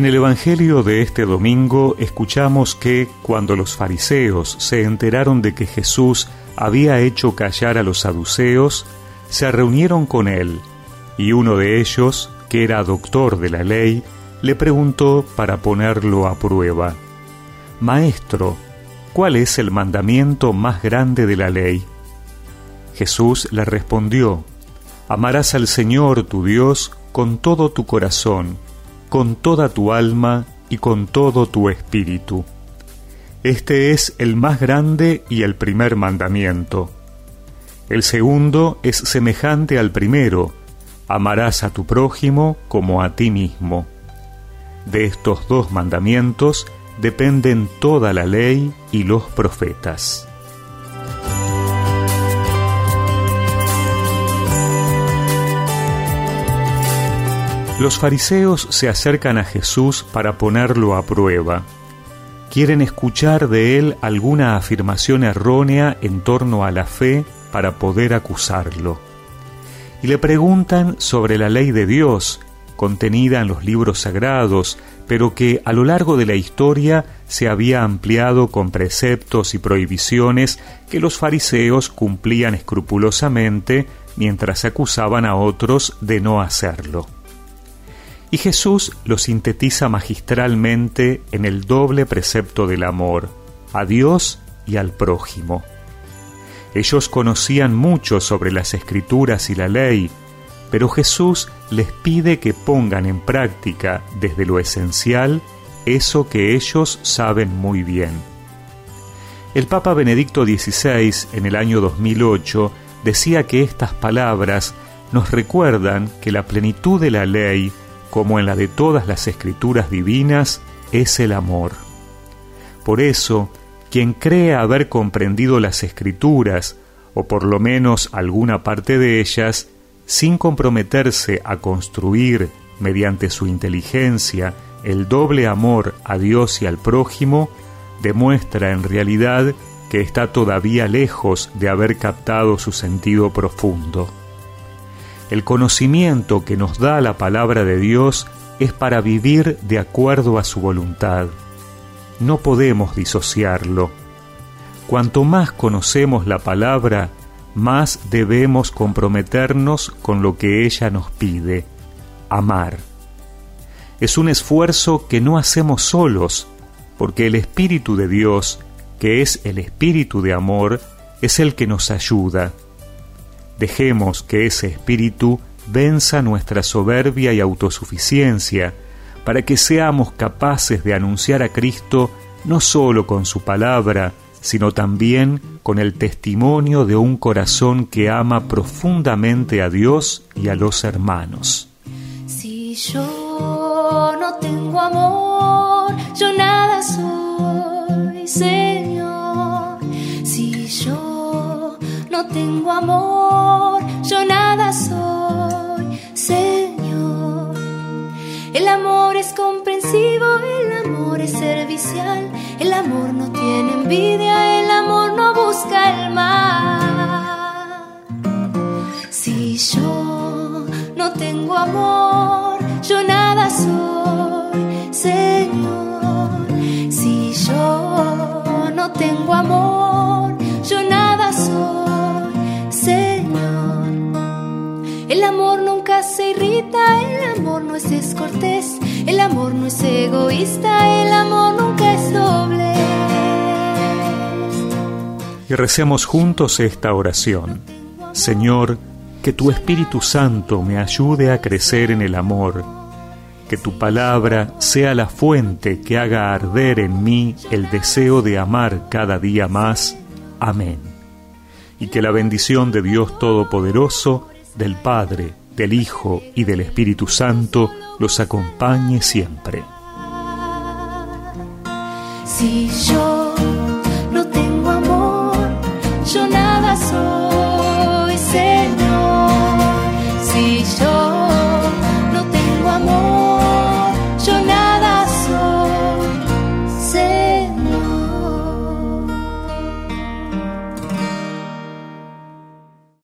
En el Evangelio de este domingo escuchamos que cuando los fariseos se enteraron de que Jesús había hecho callar a los saduceos, se reunieron con él, y uno de ellos, que era doctor de la ley, le preguntó para ponerlo a prueba, Maestro, ¿cuál es el mandamiento más grande de la ley? Jesús le respondió, Amarás al Señor tu Dios con todo tu corazón, con toda tu alma y con todo tu espíritu. Este es el más grande y el primer mandamiento. El segundo es semejante al primero, amarás a tu prójimo como a ti mismo. De estos dos mandamientos dependen toda la ley y los profetas. Los fariseos se acercan a Jesús para ponerlo a prueba. Quieren escuchar de él alguna afirmación errónea en torno a la fe para poder acusarlo. Y le preguntan sobre la ley de Dios, contenida en los libros sagrados, pero que a lo largo de la historia se había ampliado con preceptos y prohibiciones que los fariseos cumplían escrupulosamente mientras acusaban a otros de no hacerlo. Y Jesús lo sintetiza magistralmente en el doble precepto del amor, a Dios y al prójimo. Ellos conocían mucho sobre las escrituras y la ley, pero Jesús les pide que pongan en práctica desde lo esencial eso que ellos saben muy bien. El Papa Benedicto XVI en el año 2008 decía que estas palabras nos recuerdan que la plenitud de la ley como en la de todas las escrituras divinas, es el amor. Por eso, quien cree haber comprendido las escrituras, o por lo menos alguna parte de ellas, sin comprometerse a construir, mediante su inteligencia, el doble amor a Dios y al prójimo, demuestra en realidad que está todavía lejos de haber captado su sentido profundo. El conocimiento que nos da la palabra de Dios es para vivir de acuerdo a su voluntad. No podemos disociarlo. Cuanto más conocemos la palabra, más debemos comprometernos con lo que ella nos pide, amar. Es un esfuerzo que no hacemos solos, porque el Espíritu de Dios, que es el Espíritu de amor, es el que nos ayuda. Dejemos que ese espíritu venza nuestra soberbia y autosuficiencia, para que seamos capaces de anunciar a Cristo no solo con su palabra, sino también con el testimonio de un corazón que ama profundamente a Dios y a los hermanos. Si yo no tengo amor, yo nada soy, Señor. Si yo no tengo amor, El amor es comprensivo, el amor es servicial, el amor no tiene envidia, el amor no busca el mal. Si yo no tengo amor, yo nada soy, Señor. El amor no es descortés, el amor no es egoísta, el amor nunca es doble. Y recemos juntos esta oración. Señor, que tu Espíritu Santo me ayude a crecer en el amor, que tu palabra sea la fuente que haga arder en mí el deseo de amar cada día más. Amén. Y que la bendición de Dios Todopoderoso, del Padre, del Hijo y del Espíritu Santo los acompañe siempre.